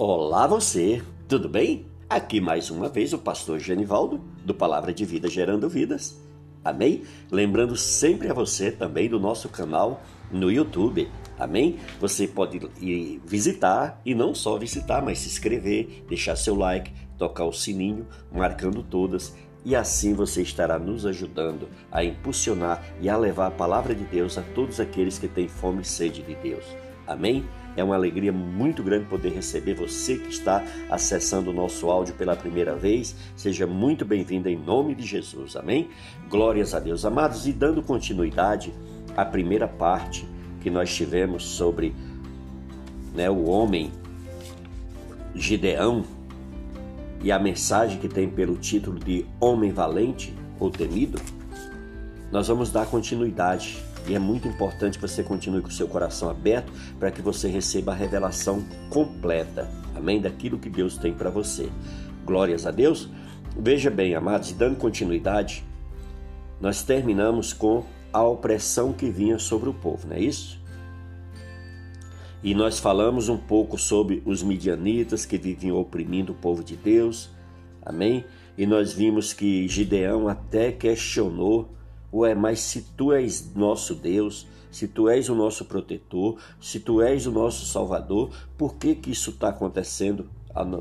Olá você, tudo bem? Aqui mais uma vez o pastor Genivaldo, do Palavra de Vida Gerando Vidas. Amém? Lembrando sempre a você também do nosso canal no YouTube. Amém? Você pode ir visitar e não só visitar, mas se inscrever, deixar seu like, tocar o sininho, marcando todas e assim você estará nos ajudando a impulsionar e a levar a palavra de Deus a todos aqueles que têm fome e sede de Deus. Amém? É uma alegria muito grande poder receber você que está acessando o nosso áudio pela primeira vez. Seja muito bem-vindo em nome de Jesus. Amém? Glórias a Deus. Amados, e dando continuidade à primeira parte que nós tivemos sobre né, o homem Gideão e a mensagem que tem pelo título de Homem Valente ou Temido, nós vamos dar continuidade e é muito importante que você continue com o seu coração aberto para que você receba a revelação completa, amém? Daquilo que Deus tem para você. Glórias a Deus. Veja bem, amados, dando continuidade, nós terminamos com a opressão que vinha sobre o povo, não é isso? E nós falamos um pouco sobre os midianitas que viviam oprimindo o povo de Deus, amém? E nós vimos que Gideão até questionou Ué, mas se tu és nosso Deus, se tu és o nosso protetor, se tu és o nosso Salvador, por que que isso está acontecendo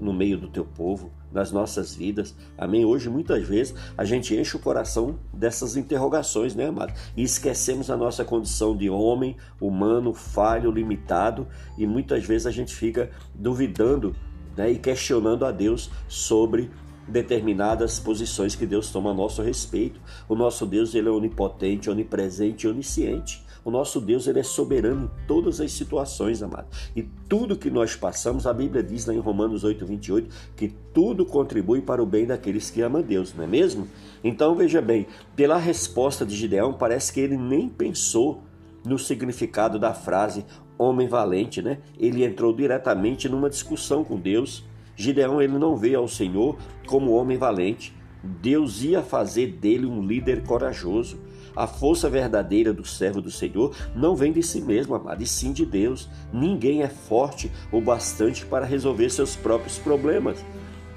no meio do teu povo, nas nossas vidas? Amém? Hoje, muitas vezes, a gente enche o coração dessas interrogações, né, amado? E esquecemos a nossa condição de homem, humano, falho, limitado, e muitas vezes a gente fica duvidando né, e questionando a Deus sobre determinadas posições que Deus toma a nosso respeito. O nosso Deus ele é onipotente, onipresente e onisciente. O nosso Deus ele é soberano em todas as situações, amado. E tudo que nós passamos, a Bíblia diz lá em Romanos 8, 28, que tudo contribui para o bem daqueles que amam Deus, não é mesmo? Então veja bem, pela resposta de Gideão, parece que ele nem pensou no significado da frase homem valente, né? Ele entrou diretamente numa discussão com Deus Gideão ele não vê ao Senhor como homem valente. Deus ia fazer dele um líder corajoso. A força verdadeira do servo do Senhor não vem de si mesmo, amado, e sim de Deus. Ninguém é forte o bastante para resolver seus próprios problemas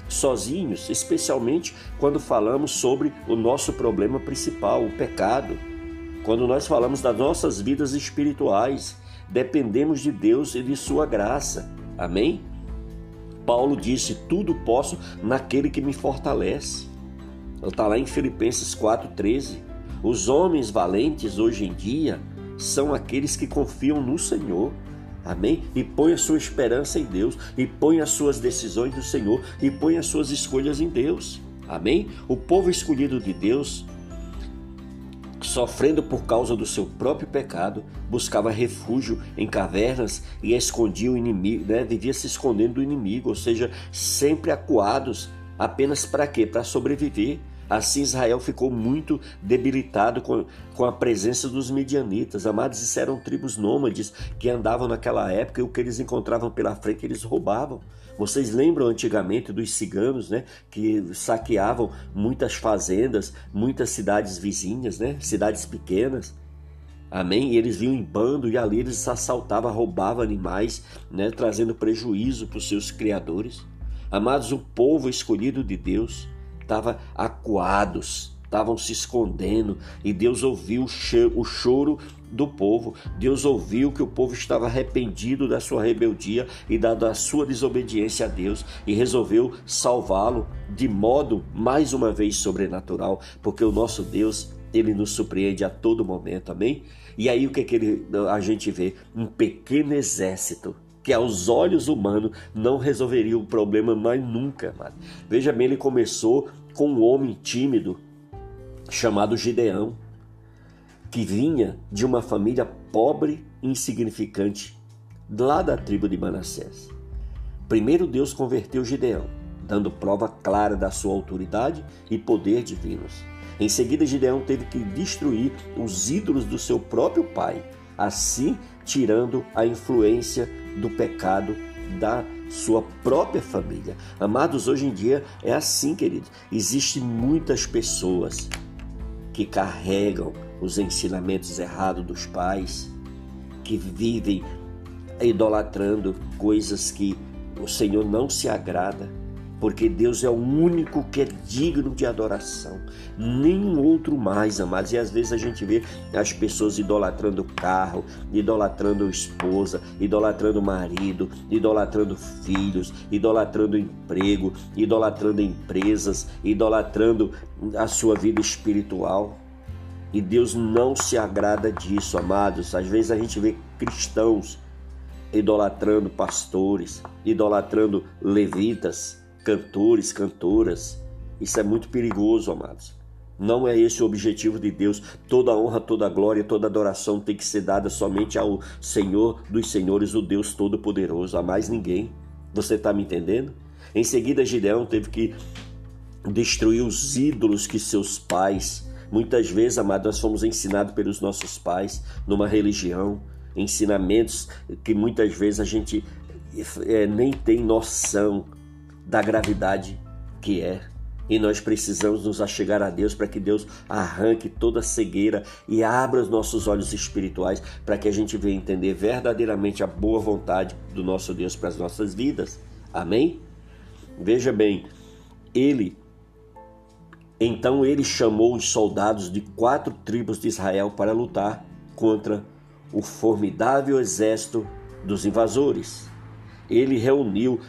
sozinhos, especialmente quando falamos sobre o nosso problema principal, o pecado. Quando nós falamos das nossas vidas espirituais, dependemos de Deus e de Sua graça. Amém? Paulo disse: Tudo posso naquele que me fortalece. Está lá em Filipenses 4,13. Os homens valentes hoje em dia são aqueles que confiam no Senhor. Amém? E põe a sua esperança em Deus, e põe as suas decisões no Senhor, e põe as suas escolhas em Deus. Amém? O povo escolhido de Deus sofrendo por causa do seu próprio pecado, buscava refúgio em cavernas e escondia o inimigo, né? vivia se escondendo do inimigo, ou seja, sempre acuados, apenas para quê? Para sobreviver. Assim Israel ficou muito debilitado com, com a presença dos medianitas. Amados, isso eram tribos nômades que andavam naquela época e o que eles encontravam pela frente eles roubavam. Vocês lembram antigamente dos ciganos, né, que saqueavam muitas fazendas, muitas cidades vizinhas, né, cidades pequenas. Amém? E eles vinham em bando e ali eles assaltavam, roubavam animais, né, trazendo prejuízo para os seus criadores. Amados, o povo escolhido de Deus estava acuados, estavam se escondendo e Deus ouviu o choro do povo. Deus ouviu que o povo estava arrependido da sua rebeldia e da, sua desobediência a Deus e resolveu salvá-lo de modo mais uma vez sobrenatural, porque o nosso Deus ele nos surpreende a todo momento, amém? E aí o que, é que ele, a gente vê? Um pequeno exército que aos olhos humanos não resolveria o problema mais nunca. Mano. Veja bem, ele começou com um homem tímido chamado Gideão, que vinha de uma família pobre e insignificante, lá da tribo de Manassés. Primeiro Deus converteu Gideão, dando prova clara da sua autoridade e poder divinos. Em seguida, Gideão teve que destruir os ídolos do seu próprio pai, assim tirando a influência do pecado da sua própria família. Amados, hoje em dia é assim, queridos. Existem muitas pessoas que carregam os ensinamentos errados dos pais, que vivem idolatrando coisas que o Senhor não se agrada porque Deus é o único que é digno de adoração, nenhum outro mais, amados. E às vezes a gente vê as pessoas idolatrando carro, idolatrando esposa, idolatrando marido, idolatrando filhos, idolatrando emprego, idolatrando empresas, idolatrando a sua vida espiritual. E Deus não se agrada disso, amados. Às vezes a gente vê cristãos idolatrando pastores, idolatrando levitas, cantores, cantoras. Isso é muito perigoso, amados. Não é esse o objetivo de Deus. Toda honra, toda glória, toda adoração tem que ser dada somente ao Senhor dos Senhores, o Deus Todo-Poderoso, a mais ninguém. Você está me entendendo? Em seguida, Gideão teve que destruir os ídolos que seus pais, muitas vezes, amados, nós fomos ensinados pelos nossos pais numa religião, ensinamentos que muitas vezes a gente é, nem tem noção da gravidade que é. E nós precisamos nos achegar a Deus para que Deus arranque toda cegueira e abra os nossos olhos espirituais para que a gente venha entender verdadeiramente a boa vontade do nosso Deus para as nossas vidas. Amém? Veja bem, ele então ele chamou os soldados de quatro tribos de Israel para lutar contra o formidável exército dos invasores. Ele reuniu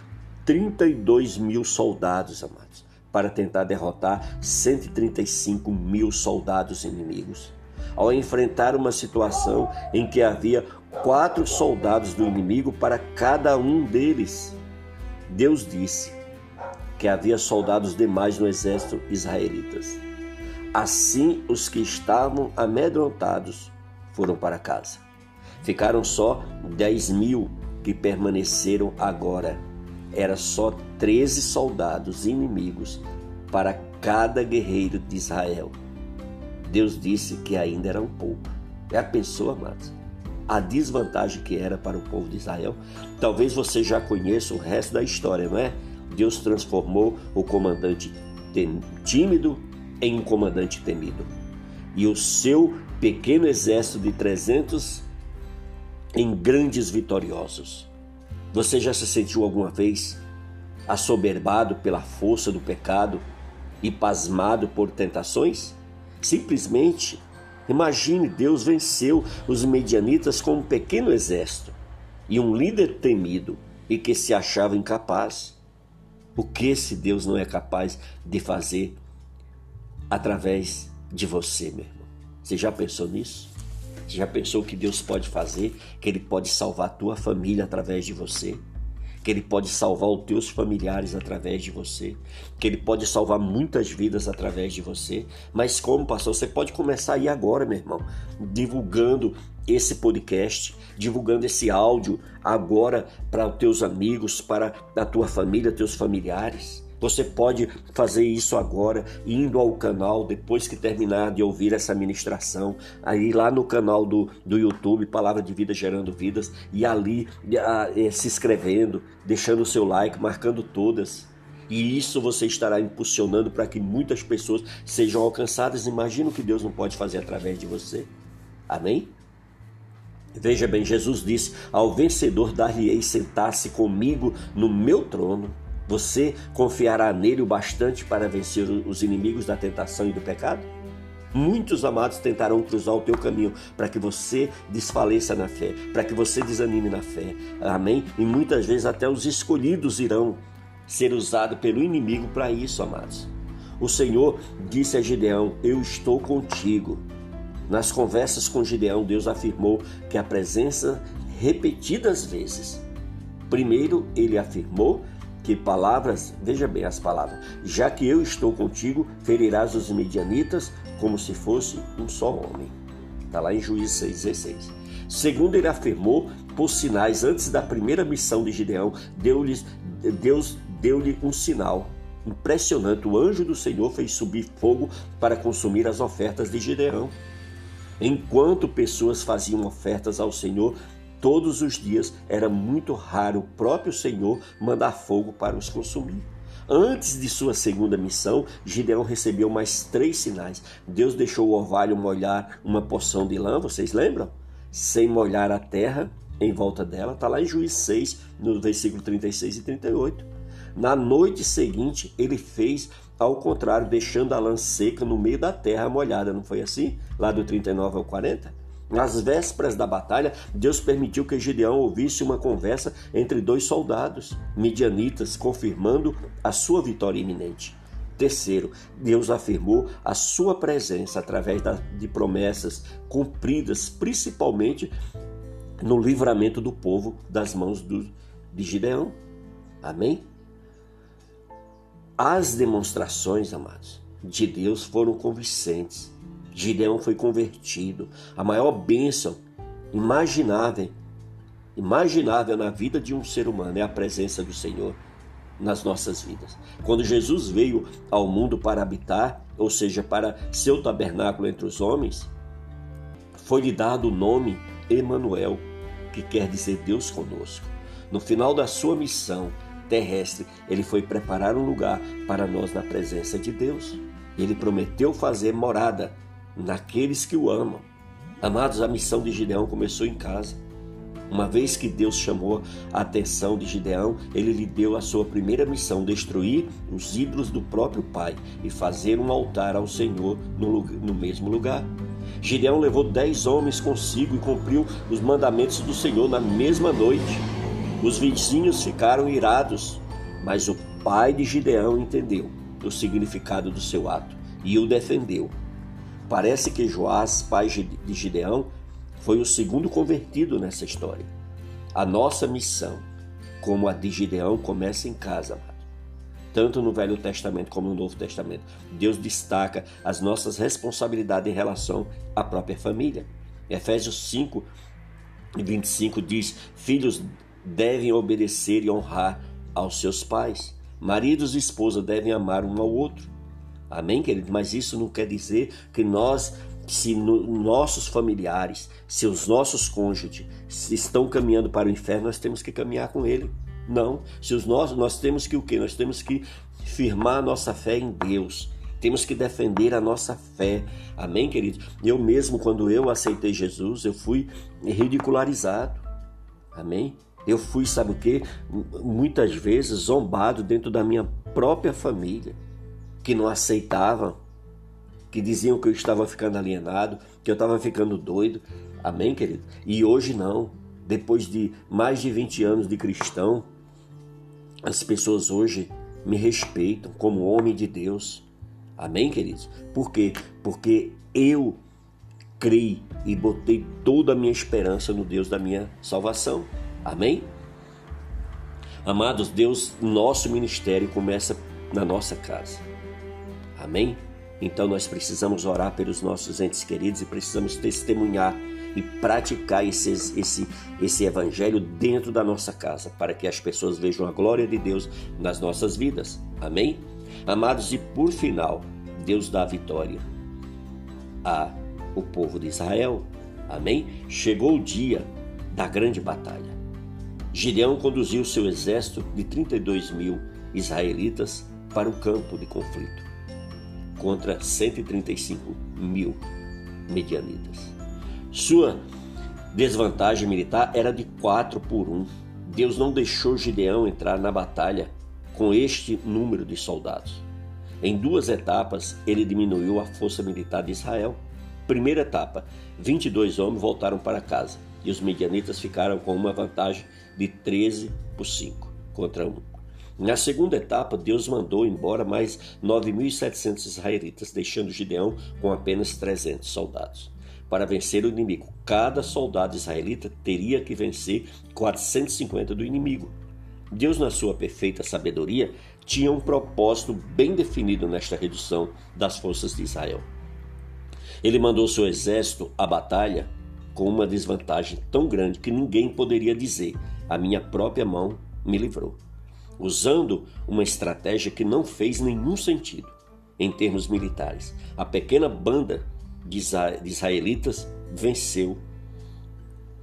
32 mil soldados, amados, para tentar derrotar 135 mil soldados inimigos. Ao enfrentar uma situação em que havia quatro soldados do inimigo para cada um deles, Deus disse que havia soldados demais no exército israelitas. Assim, os que estavam amedrontados foram para casa. Ficaram só dez mil que permaneceram agora era só 13 soldados inimigos para cada guerreiro de Israel. Deus disse que ainda eram pouco. É a pessoa, amados? A desvantagem que era para o povo de Israel. Talvez você já conheça o resto da história, não é? Deus transformou o comandante tímido em um comandante temido. E o seu pequeno exército de 300 em grandes vitoriosos. Você já se sentiu alguma vez assoberbado pela força do pecado e pasmado por tentações? Simplesmente imagine Deus venceu os medianitas com um pequeno exército e um líder temido e que se achava incapaz. O que esse Deus não é capaz de fazer através de você, meu irmão? Você já pensou nisso? Você já pensou que Deus pode fazer? Que Ele pode salvar a tua família através de você? Que Ele pode salvar os teus familiares através de você? Que Ele pode salvar muitas vidas através de você? Mas como, pastor? Você pode começar aí agora, meu irmão, divulgando esse podcast, divulgando esse áudio agora para os teus amigos, para a tua família, teus familiares. Você pode fazer isso agora, indo ao canal, depois que terminar de ouvir essa ministração, aí lá no canal do, do YouTube, Palavra de Vida Gerando Vidas, e ali é, se inscrevendo, deixando o seu like, marcando todas. E isso você estará impulsionando para que muitas pessoas sejam alcançadas. Imagina o que Deus não pode fazer através de você. Amém? Veja bem, Jesus disse: Ao vencedor dar-lhe-ei sentar-se comigo no meu trono você confiará nele o bastante para vencer os inimigos da tentação e do pecado? Muitos amados tentarão cruzar o teu caminho para que você desfaleça na fé, para que você desanime na fé. Amém? E muitas vezes até os escolhidos irão ser usados pelo inimigo para isso, amados. O Senhor disse a Gideão: Eu estou contigo. Nas conversas com Gideão, Deus afirmou que a presença repetidas vezes. Primeiro, ele afirmou que palavras, veja bem as palavras, já que eu estou contigo, ferirás os medianitas como se fosse um só homem. Está lá em Juízes 6,16. Segundo ele afirmou, por sinais, antes da primeira missão de Gideão, deu-lhe, Deus deu-lhe um sinal impressionante. O anjo do Senhor fez subir fogo para consumir as ofertas de Gideão. Enquanto pessoas faziam ofertas ao Senhor, Todos os dias era muito raro o próprio Senhor mandar fogo para os consumir. Antes de sua segunda missão, Gideão recebeu mais três sinais. Deus deixou o orvalho molhar uma porção de lã, vocês lembram? Sem molhar a terra, em volta dela, está lá em Juiz 6, no versículo 36 e 38. Na noite seguinte, ele fez ao contrário, deixando a lã seca no meio da terra molhada, não foi assim? Lá do 39 ao 40? Nas vésperas da batalha, Deus permitiu que Gideão ouvisse uma conversa entre dois soldados midianitas, confirmando a sua vitória iminente. Terceiro, Deus afirmou a sua presença através de promessas cumpridas, principalmente no livramento do povo das mãos do, de Gideão. Amém? As demonstrações, amados, de Deus foram convincentes. Gideão foi convertido. A maior bênção imaginável, imaginável na vida de um ser humano é a presença do Senhor nas nossas vidas. Quando Jesus veio ao mundo para habitar, ou seja, para seu tabernáculo entre os homens, foi-lhe dado o nome Emanuel, que quer dizer Deus conosco. No final da sua missão terrestre, ele foi preparar um lugar para nós na presença de Deus. Ele prometeu fazer morada naqueles que o amam. Amados, a missão de Gideão começou em casa. Uma vez que Deus chamou a atenção de Gideão, ele lhe deu a sua primeira missão: destruir os ídolos do próprio pai e fazer um altar ao Senhor no, no mesmo lugar. Gideão levou dez homens consigo e cumpriu os mandamentos do Senhor na mesma noite. Os vizinhos ficaram irados, mas o pai de Gideão entendeu o significado do seu ato e o defendeu. Parece que Joás, pai de Gideão, foi o segundo convertido nessa história. A nossa missão, como a de Gideão, começa em casa, amado. Tanto no Velho Testamento como no Novo Testamento. Deus destaca as nossas responsabilidades em relação à própria família. Efésios 5 e 25 diz: Filhos devem obedecer e honrar aos seus pais. Maridos e esposa devem amar um ao outro. Amém, querido? Mas isso não quer dizer que nós se no, nossos familiares, se os nossos cônjuges estão caminhando para o inferno, nós temos que caminhar com ele. Não, se os nossos, nós temos que o quê? Nós temos que firmar a nossa fé em Deus. Temos que defender a nossa fé. Amém, querido? Eu mesmo, quando eu aceitei Jesus, eu fui ridicularizado. Amém? Eu fui, sabe o quê? Muitas vezes zombado dentro da minha própria família, que não aceitavam que diziam que eu estava ficando alienado, que eu estava ficando doido. Amém, querido? E hoje não. Depois de mais de 20 anos de cristão, as pessoas hoje me respeitam como homem de Deus. Amém, queridos? Por quê? Porque eu criei e botei toda a minha esperança no Deus da minha salvação. Amém? Amados, Deus, nosso ministério começa na nossa casa. Amém? Então nós precisamos orar pelos nossos entes queridos e precisamos testemunhar e praticar esse, esse, esse evangelho dentro da nossa casa, para que as pessoas vejam a glória de Deus nas nossas vidas. Amém? Amados, e por final, Deus dá a vitória a o povo de Israel. Amém? Chegou o dia da grande batalha. Gideão conduziu seu exército de 32 mil israelitas para o campo de conflito contra 135 mil medianitas. Sua desvantagem militar era de 4 por 1. Deus não deixou Gideão entrar na batalha com este número de soldados. Em duas etapas, ele diminuiu a força militar de Israel. Primeira etapa, 22 homens voltaram para casa e os medianitas ficaram com uma vantagem de 13 por 5 contra 1. Na segunda etapa, Deus mandou embora mais 9.700 israelitas, deixando Gideão com apenas 300 soldados. Para vencer o inimigo, cada soldado israelita teria que vencer 450 do inimigo. Deus, na sua perfeita sabedoria, tinha um propósito bem definido nesta redução das forças de Israel. Ele mandou seu exército à batalha com uma desvantagem tão grande que ninguém poderia dizer: A minha própria mão me livrou usando uma estratégia que não fez nenhum sentido em termos militares. A pequena banda de israelitas venceu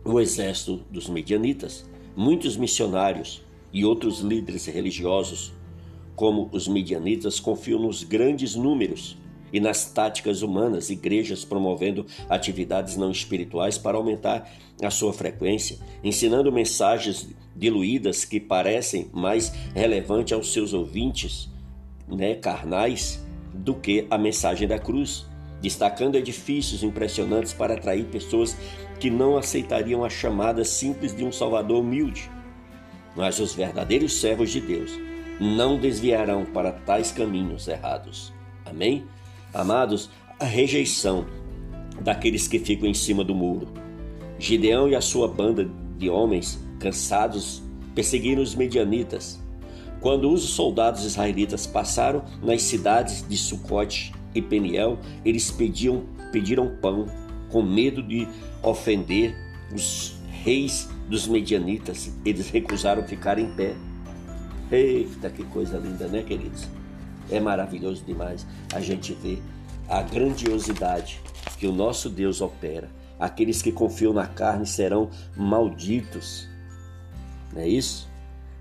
o exército dos medianitas. Muitos missionários e outros líderes religiosos, como os medianitas, confiam nos grandes números e nas táticas humanas, igrejas promovendo atividades não espirituais para aumentar a sua frequência, ensinando mensagens diluídas que parecem mais relevantes aos seus ouvintes, né, carnais, do que a mensagem da cruz, destacando edifícios impressionantes para atrair pessoas que não aceitariam a chamada simples de um Salvador humilde. Mas os verdadeiros servos de Deus não desviarão para tais caminhos errados. Amém? Amados, a rejeição daqueles que ficam em cima do muro. Gideão e a sua banda de homens cansados perseguiram os medianitas. Quando os soldados israelitas passaram nas cidades de Sucote e Peniel, eles pediam, pediram pão, com medo de ofender os reis dos medianitas. Eles recusaram ficar em pé. Eita, que coisa linda, né, queridos? É maravilhoso demais a gente ver a grandiosidade que o nosso Deus opera. Aqueles que confiam na carne serão malditos. Não é isso?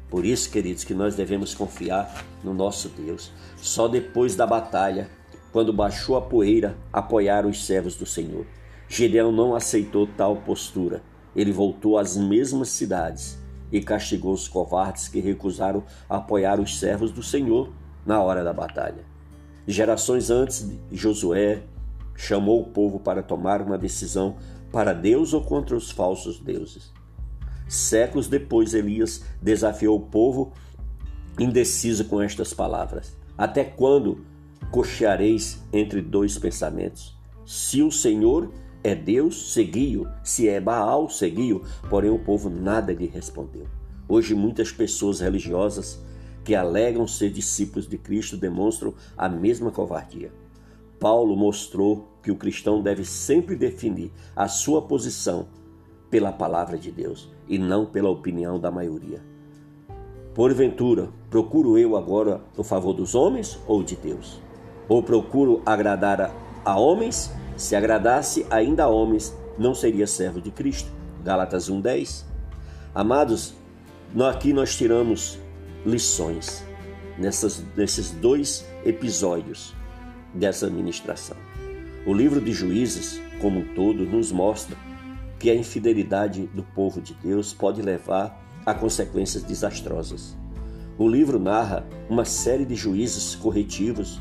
Por isso, queridos, que nós devemos confiar no nosso Deus. Só depois da batalha, quando baixou a poeira, apoiaram os servos do Senhor. Gideão não aceitou tal postura. Ele voltou às mesmas cidades e castigou os covardes que recusaram apoiar os servos do Senhor na hora da batalha. Gerações antes, Josué chamou o povo para tomar uma decisão para Deus ou contra os falsos deuses. Séculos depois, Elias desafiou o povo indeciso com estas palavras: Até quando cocheareis entre dois pensamentos? Se o Senhor é Deus, segui-o. Se é Baal, segui-o. Porém, o povo nada lhe respondeu. Hoje, muitas pessoas religiosas que alegam ser discípulos de Cristo demonstram a mesma covardia. Paulo mostrou que o cristão deve sempre definir a sua posição pela palavra de Deus e não pela opinião da maioria. Porventura, procuro eu agora o favor dos homens ou de Deus? Ou procuro agradar a, homens? Se agradasse ainda a homens, não seria servo de Cristo. Gálatas 1:10. Amados, aqui nós tiramos lições nessas, nesses dois episódios dessa ministração. O livro de Juízes, como um todo, nos mostra que a infidelidade do povo de Deus pode levar a consequências desastrosas. O livro narra uma série de juízes corretivos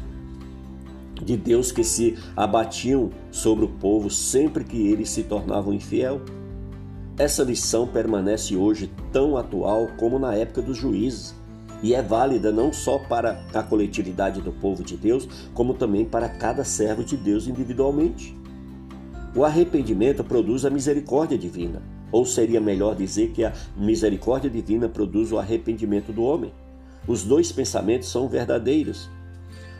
de Deus que se abatiam sobre o povo sempre que eles se tornavam infiel. Essa lição permanece hoje tão atual como na época dos juízes e é válida não só para a coletividade do povo de Deus, como também para cada servo de Deus individualmente. O arrependimento produz a misericórdia divina, ou seria melhor dizer que a misericórdia divina produz o arrependimento do homem. Os dois pensamentos são verdadeiros.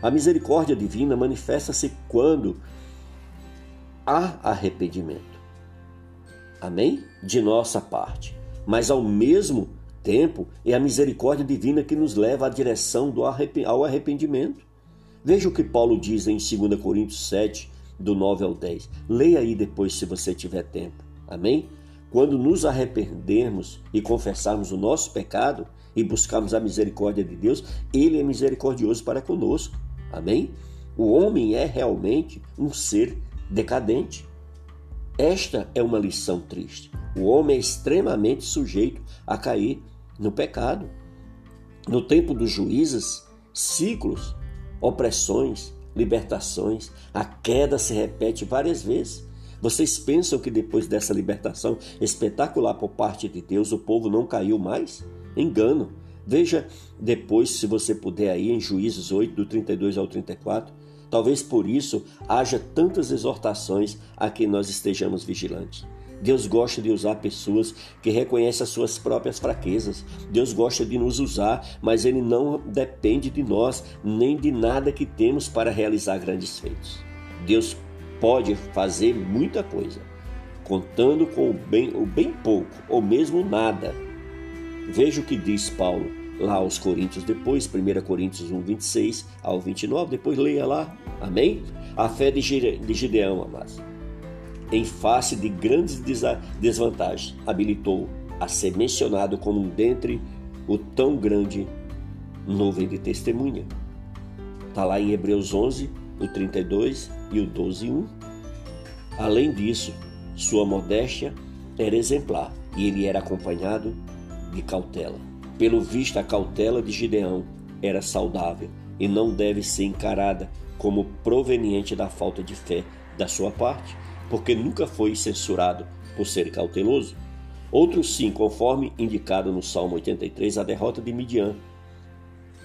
A misericórdia divina manifesta-se quando há arrependimento. Amém? De nossa parte. Mas ao mesmo tempo, é a misericórdia divina que nos leva à direção ao arrependimento. Veja o que Paulo diz em 2 Coríntios 7, do 9 ao 10. Leia aí depois se você tiver tempo. Amém? Quando nos arrependermos e confessarmos o nosso pecado e buscarmos a misericórdia de Deus, Ele é misericordioso para conosco. Amém? O homem é realmente um ser decadente. Esta é uma lição triste. O homem é extremamente sujeito a cair no pecado. No tempo dos juízes, ciclos, opressões, libertações, a queda se repete várias vezes. Vocês pensam que depois dessa libertação espetacular por parte de Deus, o povo não caiu mais? Engano. Veja depois, se você puder, aí em Juízes 8, do 32 ao 34. Talvez por isso haja tantas exortações a que nós estejamos vigilantes. Deus gosta de usar pessoas que reconhecem as suas próprias fraquezas. Deus gosta de nos usar, mas Ele não depende de nós, nem de nada que temos para realizar grandes feitos. Deus pode fazer muita coisa, contando com o bem, o bem pouco, ou mesmo nada. Veja o que diz Paulo lá aos Coríntios depois, 1 Coríntios 1, 26 ao 29, depois leia lá, amém? A fé de Gideão, amados em face de grandes desvantagens, habilitou a ser mencionado como um dentre o tão grande nuvem de testemunha. Está lá em Hebreus 11, o 32 e o 12, 1. Além disso, sua modéstia era exemplar e ele era acompanhado de cautela. Pelo visto, a cautela de Gideão era saudável e não deve ser encarada como proveniente da falta de fé da sua parte, porque nunca foi censurado por ser cauteloso. Outros sim, conforme indicado no Salmo 83, a derrota de Midian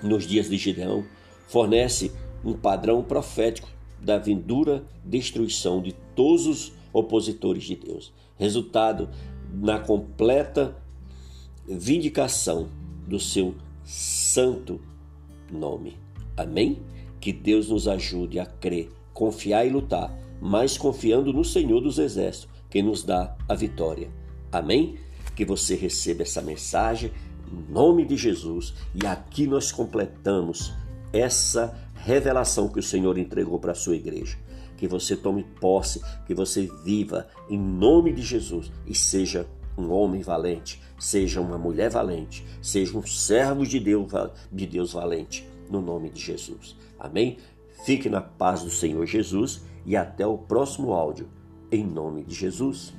nos dias de Gideão fornece um padrão profético da vindoura destruição de todos os opositores de Deus, resultado na completa vindicação do seu santo nome. Amém? Que Deus nos ajude a crer, confiar e lutar, mas confiando no Senhor dos Exércitos, que nos dá a vitória. Amém? Que você receba essa mensagem em nome de Jesus e aqui nós completamos essa revelação que o Senhor entregou para a sua igreja. Que você tome posse, que você viva em nome de Jesus e seja um homem valente, seja uma mulher valente, seja um servo de Deus, de Deus valente, no nome de Jesus. Amém? Fique na paz do Senhor Jesus e até o próximo áudio, em nome de Jesus.